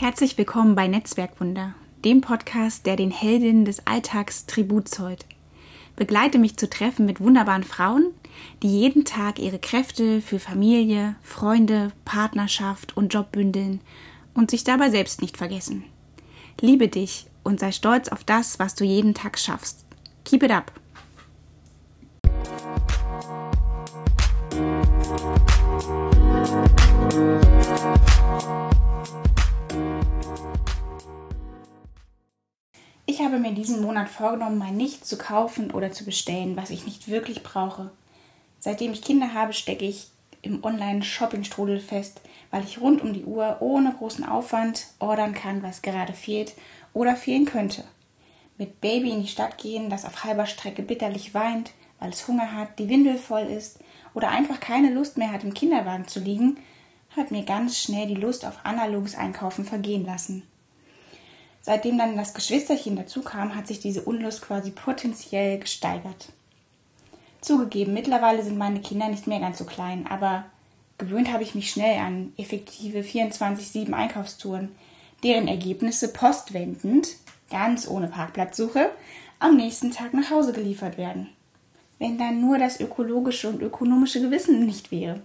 Herzlich willkommen bei Netzwerkwunder, dem Podcast, der den Heldinnen des Alltags Tribut zollt. Begleite mich zu Treffen mit wunderbaren Frauen, die jeden Tag ihre Kräfte für Familie, Freunde, Partnerschaft und Job bündeln und sich dabei selbst nicht vergessen. Liebe dich und sei stolz auf das, was du jeden Tag schaffst. Keep it up! Diesen Monat vorgenommen, mal nichts zu kaufen oder zu bestellen, was ich nicht wirklich brauche. Seitdem ich Kinder habe, stecke ich im Online-Shopping-Strudel fest, weil ich rund um die Uhr ohne großen Aufwand ordern kann, was gerade fehlt oder fehlen könnte. Mit Baby in die Stadt gehen, das auf halber Strecke bitterlich weint, weil es Hunger hat, die Windel voll ist oder einfach keine Lust mehr hat, im Kinderwagen zu liegen, hat mir ganz schnell die Lust auf analoges Einkaufen vergehen lassen. Seitdem dann das Geschwisterchen dazu kam, hat sich diese Unlust quasi potenziell gesteigert. Zugegeben, mittlerweile sind meine Kinder nicht mehr ganz so klein, aber gewöhnt habe ich mich schnell an effektive 24-7 Einkaufstouren, deren Ergebnisse postwendend, ganz ohne Parkplatzsuche, am nächsten Tag nach Hause geliefert werden. Wenn dann nur das ökologische und ökonomische Gewissen nicht wäre.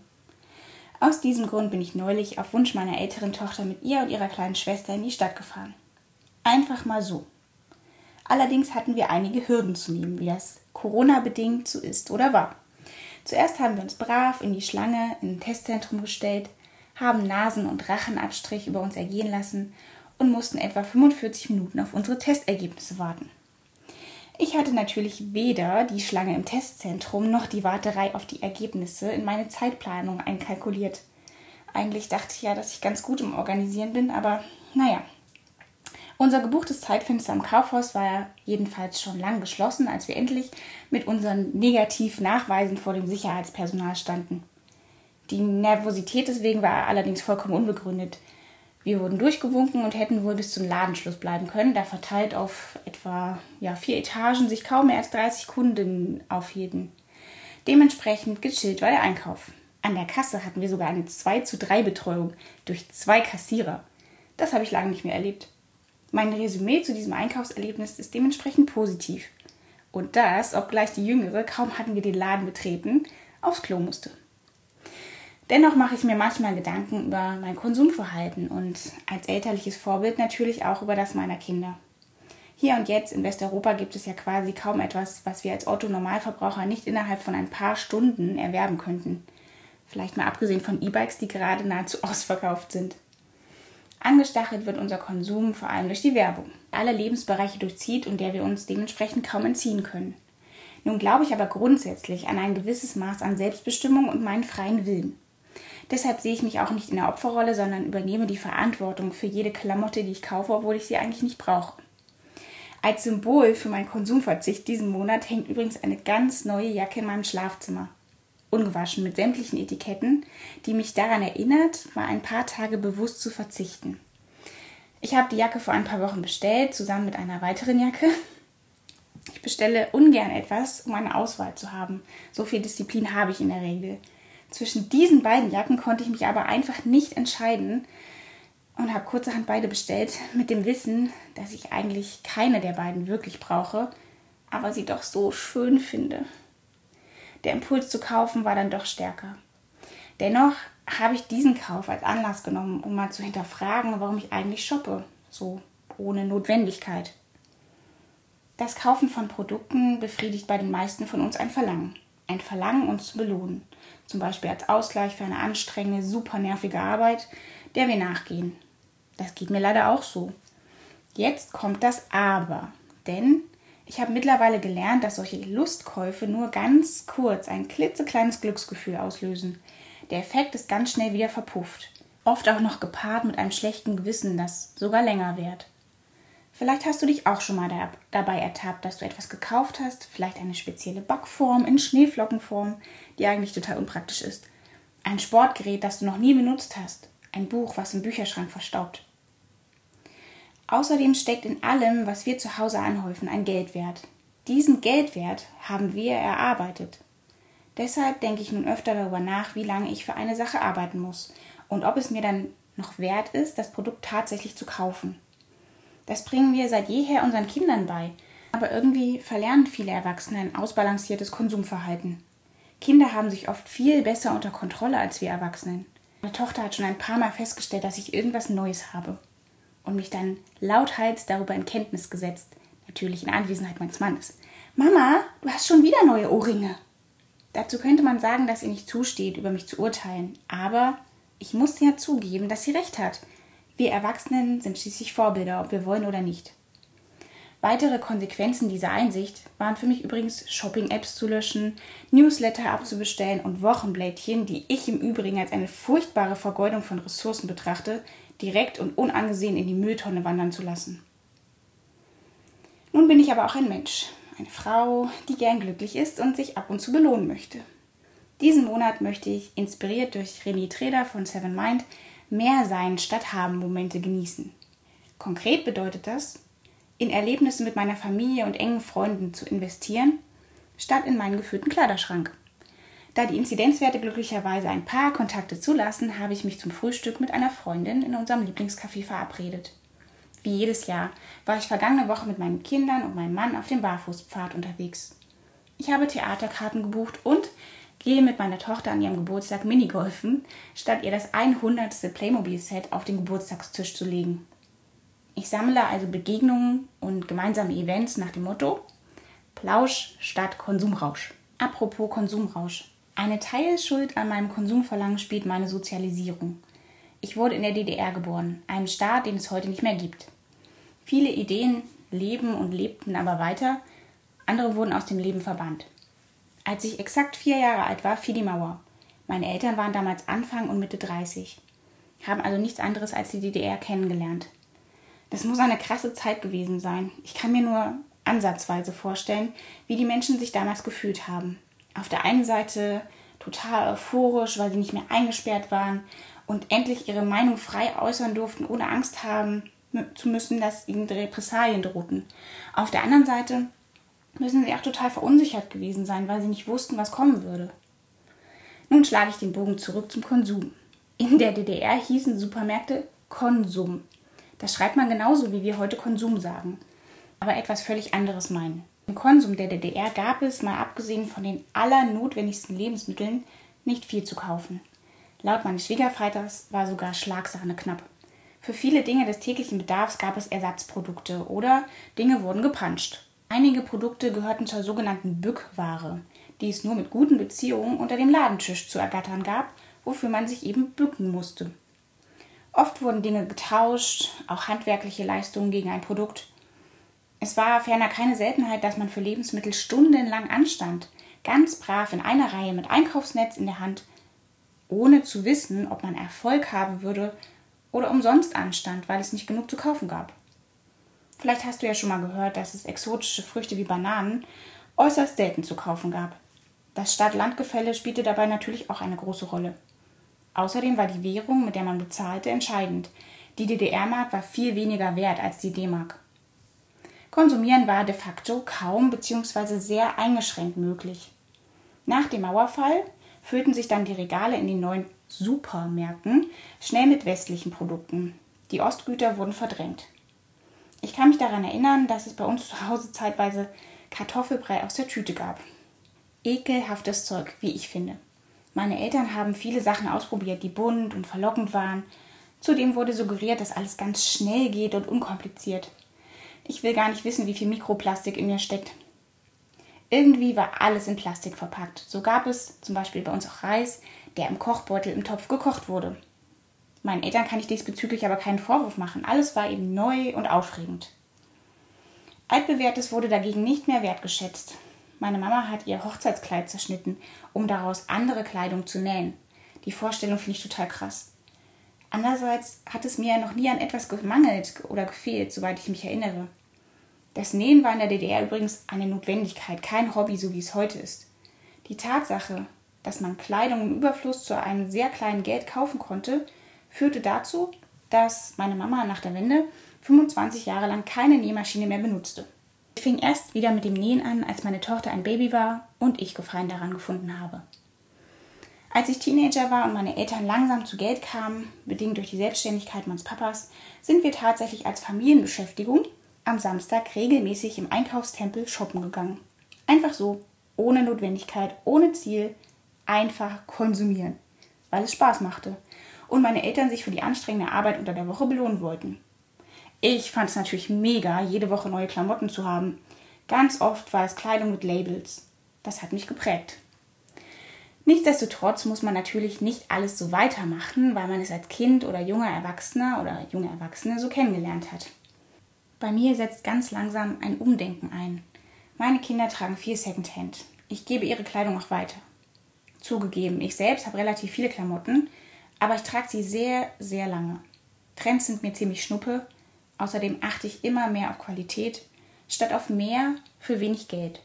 Aus diesem Grund bin ich neulich auf Wunsch meiner älteren Tochter mit ihr und ihrer kleinen Schwester in die Stadt gefahren. Einfach mal so. Allerdings hatten wir einige Hürden zu nehmen, wie das Corona-bedingt so ist oder war. Zuerst haben wir uns brav in die Schlange im Testzentrum gestellt, haben Nasen- und Rachenabstrich über uns ergehen lassen und mussten etwa 45 Minuten auf unsere Testergebnisse warten. Ich hatte natürlich weder die Schlange im Testzentrum noch die Warterei auf die Ergebnisse in meine Zeitplanung einkalkuliert. Eigentlich dachte ich ja, dass ich ganz gut im Organisieren bin, aber naja, unser gebuchtes Zeitfenster im Kaufhaus war jedenfalls schon lang geschlossen, als wir endlich mit unseren Negativnachweisen vor dem Sicherheitspersonal standen. Die Nervosität deswegen war allerdings vollkommen unbegründet. Wir wurden durchgewunken und hätten wohl bis zum Ladenschluss bleiben können, da verteilt auf etwa ja, vier Etagen sich kaum mehr als 30 Kunden aufhielten. Dementsprechend gechillt war der Einkauf. An der Kasse hatten wir sogar eine 2 zu 3 Betreuung durch zwei Kassierer. Das habe ich lange nicht mehr erlebt. Mein Resümee zu diesem Einkaufserlebnis ist dementsprechend positiv. Und das, obgleich die Jüngere, kaum hatten wir den Laden betreten, aufs Klo musste. Dennoch mache ich mir manchmal Gedanken über mein Konsumverhalten und als elterliches Vorbild natürlich auch über das meiner Kinder. Hier und jetzt in Westeuropa gibt es ja quasi kaum etwas, was wir als Otto-Normalverbraucher nicht innerhalb von ein paar Stunden erwerben könnten. Vielleicht mal abgesehen von E-Bikes, die gerade nahezu ausverkauft sind. Angestachelt wird unser Konsum vor allem durch die Werbung, alle Lebensbereiche durchzieht und der wir uns dementsprechend kaum entziehen können. Nun glaube ich aber grundsätzlich an ein gewisses Maß an Selbstbestimmung und meinen freien Willen. Deshalb sehe ich mich auch nicht in der Opferrolle, sondern übernehme die Verantwortung für jede Klamotte, die ich kaufe, obwohl ich sie eigentlich nicht brauche. Als Symbol für meinen Konsumverzicht diesen Monat hängt übrigens eine ganz neue Jacke in meinem Schlafzimmer ungewaschen mit sämtlichen Etiketten, die mich daran erinnert, mal ein paar Tage bewusst zu verzichten. Ich habe die Jacke vor ein paar Wochen bestellt, zusammen mit einer weiteren Jacke. Ich bestelle ungern etwas, um eine Auswahl zu haben. So viel Disziplin habe ich in der Regel. Zwischen diesen beiden Jacken konnte ich mich aber einfach nicht entscheiden und habe kurzerhand beide bestellt, mit dem Wissen, dass ich eigentlich keine der beiden wirklich brauche, aber sie doch so schön finde der Impuls zu kaufen war dann doch stärker. Dennoch habe ich diesen Kauf als Anlass genommen, um mal zu hinterfragen, warum ich eigentlich shoppe, so ohne Notwendigkeit. Das Kaufen von Produkten befriedigt bei den meisten von uns ein Verlangen. Ein Verlangen, uns zu belohnen. Zum Beispiel als Ausgleich für eine anstrengende, super nervige Arbeit, der wir nachgehen. Das geht mir leider auch so. Jetzt kommt das Aber. Denn ich habe mittlerweile gelernt, dass solche Lustkäufe nur ganz kurz ein klitzekleines Glücksgefühl auslösen. Der Effekt ist ganz schnell wieder verpufft. Oft auch noch gepaart mit einem schlechten Gewissen, das sogar länger währt. Vielleicht hast du dich auch schon mal da, dabei ertappt, dass du etwas gekauft hast, vielleicht eine spezielle Backform in Schneeflockenform, die eigentlich total unpraktisch ist. Ein Sportgerät, das du noch nie benutzt hast. Ein Buch, was im Bücherschrank verstaubt. Außerdem steckt in allem, was wir zu Hause anhäufen, ein Geldwert. Diesen Geldwert haben wir erarbeitet. Deshalb denke ich nun öfter darüber nach, wie lange ich für eine Sache arbeiten muss und ob es mir dann noch wert ist, das Produkt tatsächlich zu kaufen. Das bringen wir seit jeher unseren Kindern bei, aber irgendwie verlernen viele Erwachsene ein ausbalanciertes Konsumverhalten. Kinder haben sich oft viel besser unter Kontrolle als wir Erwachsenen. Meine Tochter hat schon ein paar Mal festgestellt, dass ich irgendwas Neues habe und mich dann lauthals darüber in Kenntnis gesetzt, natürlich in Anwesenheit meines Mannes. Mama, du hast schon wieder neue Ohrringe. Dazu könnte man sagen, dass ihr nicht zusteht, über mich zu urteilen, aber ich muss ja zugeben, dass sie recht hat. Wir Erwachsenen sind schließlich Vorbilder, ob wir wollen oder nicht. Weitere Konsequenzen dieser Einsicht waren für mich übrigens Shopping-Apps zu löschen, Newsletter abzubestellen und Wochenblättchen, die ich im Übrigen als eine furchtbare Vergeudung von Ressourcen betrachte, direkt und unangesehen in die Mülltonne wandern zu lassen. Nun bin ich aber auch ein Mensch, eine Frau, die gern glücklich ist und sich ab und zu belohnen möchte. Diesen Monat möchte ich, inspiriert durch René Treder von Seven Mind, mehr Sein statt Haben Momente genießen. Konkret bedeutet das, in Erlebnisse mit meiner Familie und engen Freunden zu investieren, statt in meinen gefüllten Kleiderschrank. Da die Inzidenzwerte glücklicherweise ein paar Kontakte zulassen, habe ich mich zum Frühstück mit einer Freundin in unserem Lieblingscafé verabredet. Wie jedes Jahr war ich vergangene Woche mit meinen Kindern und meinem Mann auf dem Barfußpfad unterwegs. Ich habe Theaterkarten gebucht und gehe mit meiner Tochter an ihrem Geburtstag Minigolfen, statt ihr das 100. Playmobil-Set auf den Geburtstagstisch zu legen. Ich sammle also Begegnungen und gemeinsame Events nach dem Motto Plausch statt Konsumrausch. Apropos Konsumrausch. Eine Teilschuld an meinem Konsumverlangen spielt meine Sozialisierung. Ich wurde in der DDR geboren, einem Staat, den es heute nicht mehr gibt. Viele Ideen leben und lebten aber weiter, andere wurden aus dem Leben verbannt. Als ich exakt vier Jahre alt war, fiel die Mauer. Meine Eltern waren damals Anfang und Mitte 30, haben also nichts anderes als die DDR kennengelernt. Das muss eine krasse Zeit gewesen sein. Ich kann mir nur ansatzweise vorstellen, wie die Menschen sich damals gefühlt haben. Auf der einen Seite total euphorisch, weil sie nicht mehr eingesperrt waren und endlich ihre Meinung frei äußern durften, ohne Angst haben zu müssen, dass ihnen Repressalien drohten. Auf der anderen Seite müssen sie auch total verunsichert gewesen sein, weil sie nicht wussten, was kommen würde. Nun schlage ich den Bogen zurück zum Konsum. In der DDR hießen Supermärkte Konsum. Das schreibt man genauso, wie wir heute Konsum sagen, aber etwas völlig anderes meinen. Im Konsum der DDR gab es, mal abgesehen von den allernotwendigsten Lebensmitteln, nicht viel zu kaufen. Laut meines Schwiegervaters war sogar Schlagsahne knapp. Für viele Dinge des täglichen Bedarfs gab es Ersatzprodukte oder Dinge wurden gepanscht. Einige Produkte gehörten zur sogenannten Bückware, die es nur mit guten Beziehungen unter dem Ladentisch zu ergattern gab, wofür man sich eben bücken musste. Oft wurden Dinge getauscht, auch handwerkliche Leistungen gegen ein Produkt. Es war ferner keine Seltenheit, dass man für Lebensmittel stundenlang anstand, ganz brav in einer Reihe mit Einkaufsnetz in der Hand, ohne zu wissen, ob man Erfolg haben würde oder umsonst anstand, weil es nicht genug zu kaufen gab. Vielleicht hast du ja schon mal gehört, dass es exotische Früchte wie Bananen äußerst selten zu kaufen gab. Das Stadt-Land-Gefälle spielte dabei natürlich auch eine große Rolle. Außerdem war die Währung, mit der man bezahlte, entscheidend. Die DDR-Mark war viel weniger wert als die D-Mark. Konsumieren war de facto kaum bzw. sehr eingeschränkt möglich. Nach dem Mauerfall füllten sich dann die Regale in den neuen Supermärkten schnell mit westlichen Produkten. Die Ostgüter wurden verdrängt. Ich kann mich daran erinnern, dass es bei uns zu Hause zeitweise Kartoffelbrei aus der Tüte gab. Ekelhaftes Zeug, wie ich finde. Meine Eltern haben viele Sachen ausprobiert, die bunt und verlockend waren. Zudem wurde suggeriert, dass alles ganz schnell geht und unkompliziert. Ich will gar nicht wissen, wie viel Mikroplastik in mir steckt. Irgendwie war alles in Plastik verpackt. So gab es zum Beispiel bei uns auch Reis, der im Kochbeutel im Topf gekocht wurde. Meinen Eltern kann ich diesbezüglich aber keinen Vorwurf machen. Alles war eben neu und aufregend. Altbewährtes wurde dagegen nicht mehr wertgeschätzt. Meine Mama hat ihr Hochzeitskleid zerschnitten, um daraus andere Kleidung zu nähen. Die Vorstellung finde ich total krass. Andererseits hat es mir noch nie an etwas gemangelt oder gefehlt, soweit ich mich erinnere. Das Nähen war in der DDR übrigens eine Notwendigkeit, kein Hobby, so wie es heute ist. Die Tatsache, dass man Kleidung im Überfluss zu einem sehr kleinen Geld kaufen konnte, führte dazu, dass meine Mama nach der Wende 25 Jahre lang keine Nähmaschine mehr benutzte. Ich fing erst wieder mit dem Nähen an, als meine Tochter ein Baby war und ich Gefallen daran gefunden habe. Als ich Teenager war und meine Eltern langsam zu Geld kamen, bedingt durch die Selbstständigkeit meines Papas, sind wir tatsächlich als Familienbeschäftigung am Samstag regelmäßig im Einkaufstempel shoppen gegangen. Einfach so, ohne Notwendigkeit, ohne Ziel, einfach konsumieren, weil es Spaß machte und meine Eltern sich für die anstrengende Arbeit unter der Woche belohnen wollten. Ich fand es natürlich mega, jede Woche neue Klamotten zu haben. Ganz oft war es Kleidung mit Labels. Das hat mich geprägt. Nichtsdestotrotz muss man natürlich nicht alles so weitermachen, weil man es als Kind oder junger Erwachsener oder junge Erwachsene so kennengelernt hat. Bei mir setzt ganz langsam ein Umdenken ein. Meine Kinder tragen viel Secondhand. Ich gebe ihre Kleidung auch weiter. Zugegeben, ich selbst habe relativ viele Klamotten, aber ich trage sie sehr, sehr lange. Trends sind mir ziemlich schnuppe. Außerdem achte ich immer mehr auf Qualität, statt auf mehr für wenig Geld.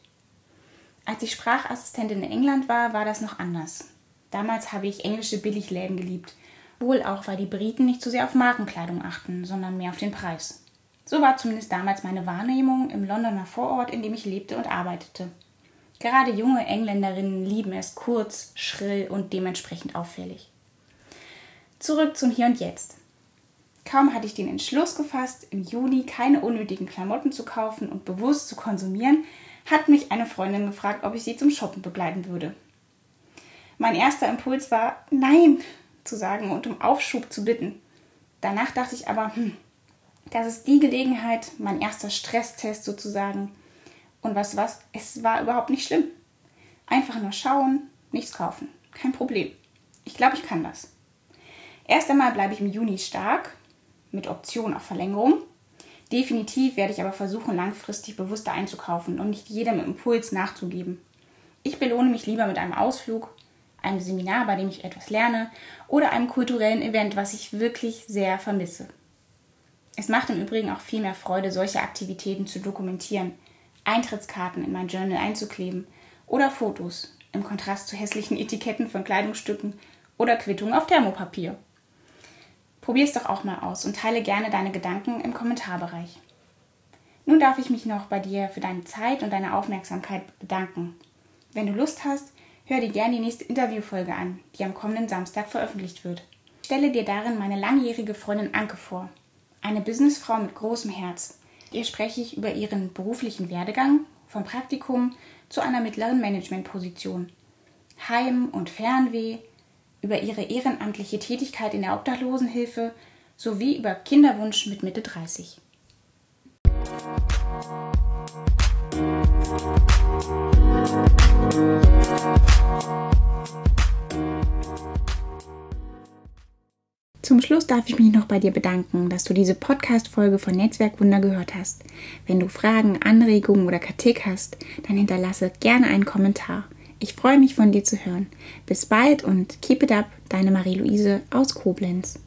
Als ich Sprachassistentin in England war, war das noch anders. Damals habe ich englische Billigläden geliebt, wohl auch, weil die Briten nicht so sehr auf Markenkleidung achten, sondern mehr auf den Preis. So war zumindest damals meine Wahrnehmung im Londoner Vorort, in dem ich lebte und arbeitete. Gerade junge Engländerinnen lieben es kurz, schrill und dementsprechend auffällig. Zurück zum Hier und Jetzt. Kaum hatte ich den Entschluss gefasst, im Juni keine unnötigen Klamotten zu kaufen und bewusst zu konsumieren, hat mich eine Freundin gefragt, ob ich sie zum Shoppen begleiten würde. Mein erster Impuls war, nein zu sagen und um Aufschub zu bitten. Danach dachte ich aber, hm, das ist die Gelegenheit, mein erster Stresstest sozusagen. Und was was, es war überhaupt nicht schlimm. Einfach nur schauen, nichts kaufen. Kein Problem. Ich glaube, ich kann das. Erst einmal bleibe ich im Juni stark, mit Option auf Verlängerung. Definitiv werde ich aber versuchen, langfristig bewusster einzukaufen und nicht jedem Impuls nachzugeben. Ich belohne mich lieber mit einem Ausflug, einem Seminar, bei dem ich etwas lerne oder einem kulturellen Event, was ich wirklich sehr vermisse. Es macht im Übrigen auch viel mehr Freude, solche Aktivitäten zu dokumentieren, Eintrittskarten in mein Journal einzukleben oder Fotos im Kontrast zu hässlichen Etiketten von Kleidungsstücken oder Quittungen auf Thermopapier. Probier es doch auch mal aus und teile gerne deine Gedanken im Kommentarbereich. Nun darf ich mich noch bei dir für deine Zeit und deine Aufmerksamkeit bedanken. Wenn du Lust hast, hör dir gerne die nächste Interviewfolge an, die am kommenden Samstag veröffentlicht wird. stelle dir darin meine langjährige Freundin Anke vor, eine Businessfrau mit großem Herz. Ihr spreche ich über ihren beruflichen Werdegang vom Praktikum zu einer mittleren Managementposition. Heim- und Fernweh, über ihre ehrenamtliche Tätigkeit in der Obdachlosenhilfe sowie über Kinderwunsch mit Mitte 30. Zum Schluss darf ich mich noch bei dir bedanken, dass du diese Podcast-Folge von Netzwerkwunder gehört hast. Wenn du Fragen, Anregungen oder Kritik hast, dann hinterlasse gerne einen Kommentar. Ich freue mich von dir zu hören. Bis bald und keep it up, deine Marie-Louise aus Koblenz.